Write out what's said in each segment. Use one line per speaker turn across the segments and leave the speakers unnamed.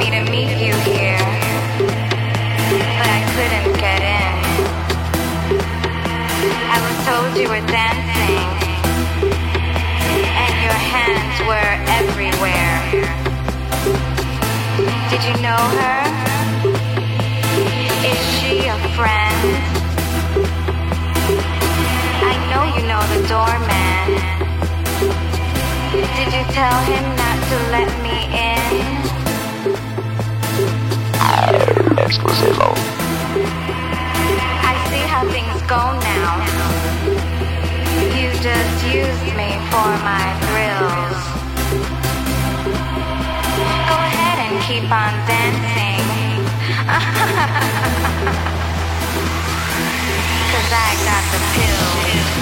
me
to meet you here, but I
couldn't get in. I was told you were dancing, and your hands were everywhere. Did you know her? Is she a friend? I know you know the doorman. Did you tell him not to let me in?
Exclusivo.
I see how things go now. You just used me for my thrills. Go ahead and keep on dancing. Cause I got the pills.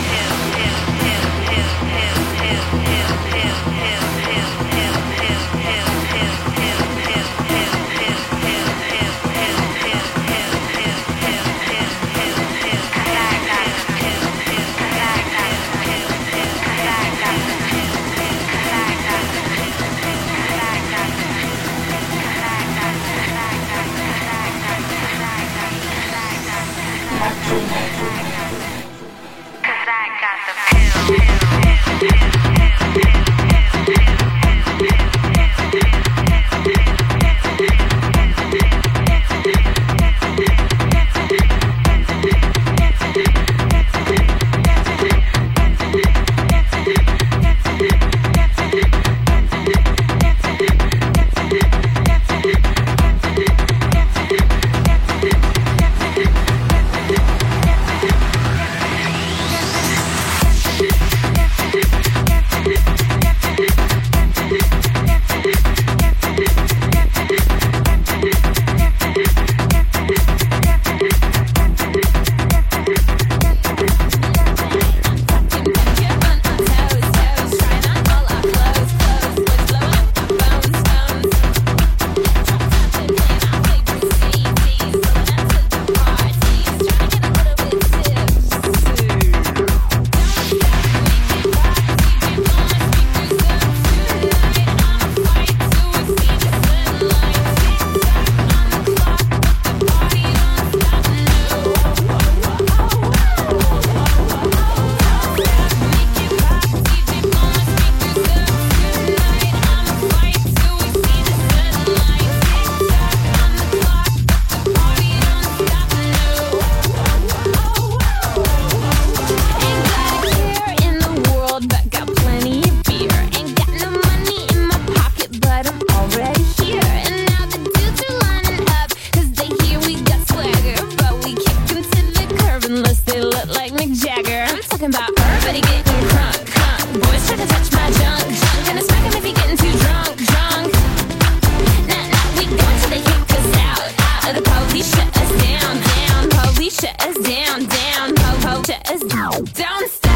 downstairs.